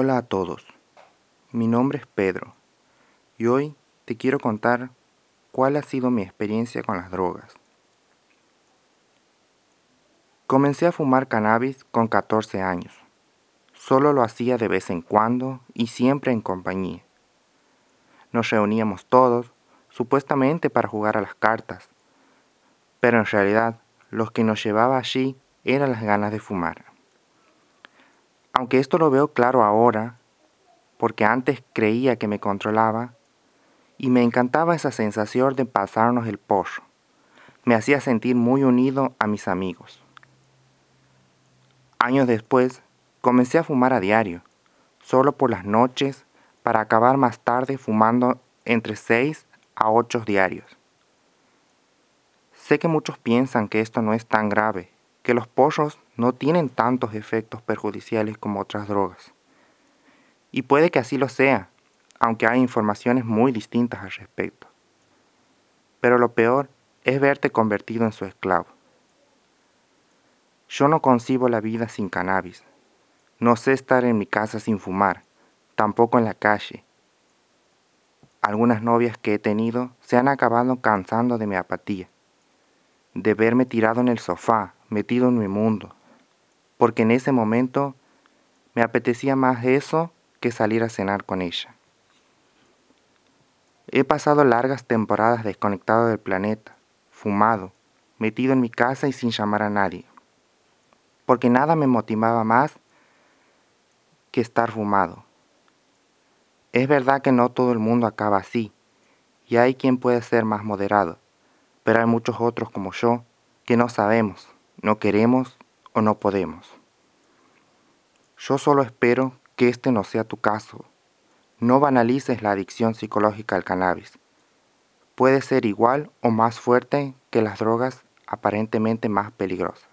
Hola a todos, mi nombre es Pedro y hoy te quiero contar cuál ha sido mi experiencia con las drogas. Comencé a fumar cannabis con 14 años. Solo lo hacía de vez en cuando y siempre en compañía. Nos reuníamos todos, supuestamente para jugar a las cartas, pero en realidad lo que nos llevaba allí eran las ganas de fumar. Aunque esto lo veo claro ahora, porque antes creía que me controlaba, y me encantaba esa sensación de pasarnos el pollo. Me hacía sentir muy unido a mis amigos. Años después, comencé a fumar a diario, solo por las noches, para acabar más tarde fumando entre 6 a 8 diarios. Sé que muchos piensan que esto no es tan grave, que los porros no tienen tantos efectos perjudiciales como otras drogas. Y puede que así lo sea, aunque hay informaciones muy distintas al respecto. Pero lo peor es verte convertido en su esclavo. Yo no concibo la vida sin cannabis. No sé estar en mi casa sin fumar, tampoco en la calle. Algunas novias que he tenido se han acabado cansando de mi apatía, de verme tirado en el sofá, metido en mi mundo, porque en ese momento me apetecía más eso que salir a cenar con ella. He pasado largas temporadas desconectado del planeta, fumado, metido en mi casa y sin llamar a nadie porque nada me motivaba más que estar fumado. Es verdad que no todo el mundo acaba así, y hay quien puede ser más moderado, pero hay muchos otros como yo que no sabemos, no queremos o no podemos. Yo solo espero que este no sea tu caso. No banalices la adicción psicológica al cannabis. Puede ser igual o más fuerte que las drogas aparentemente más peligrosas.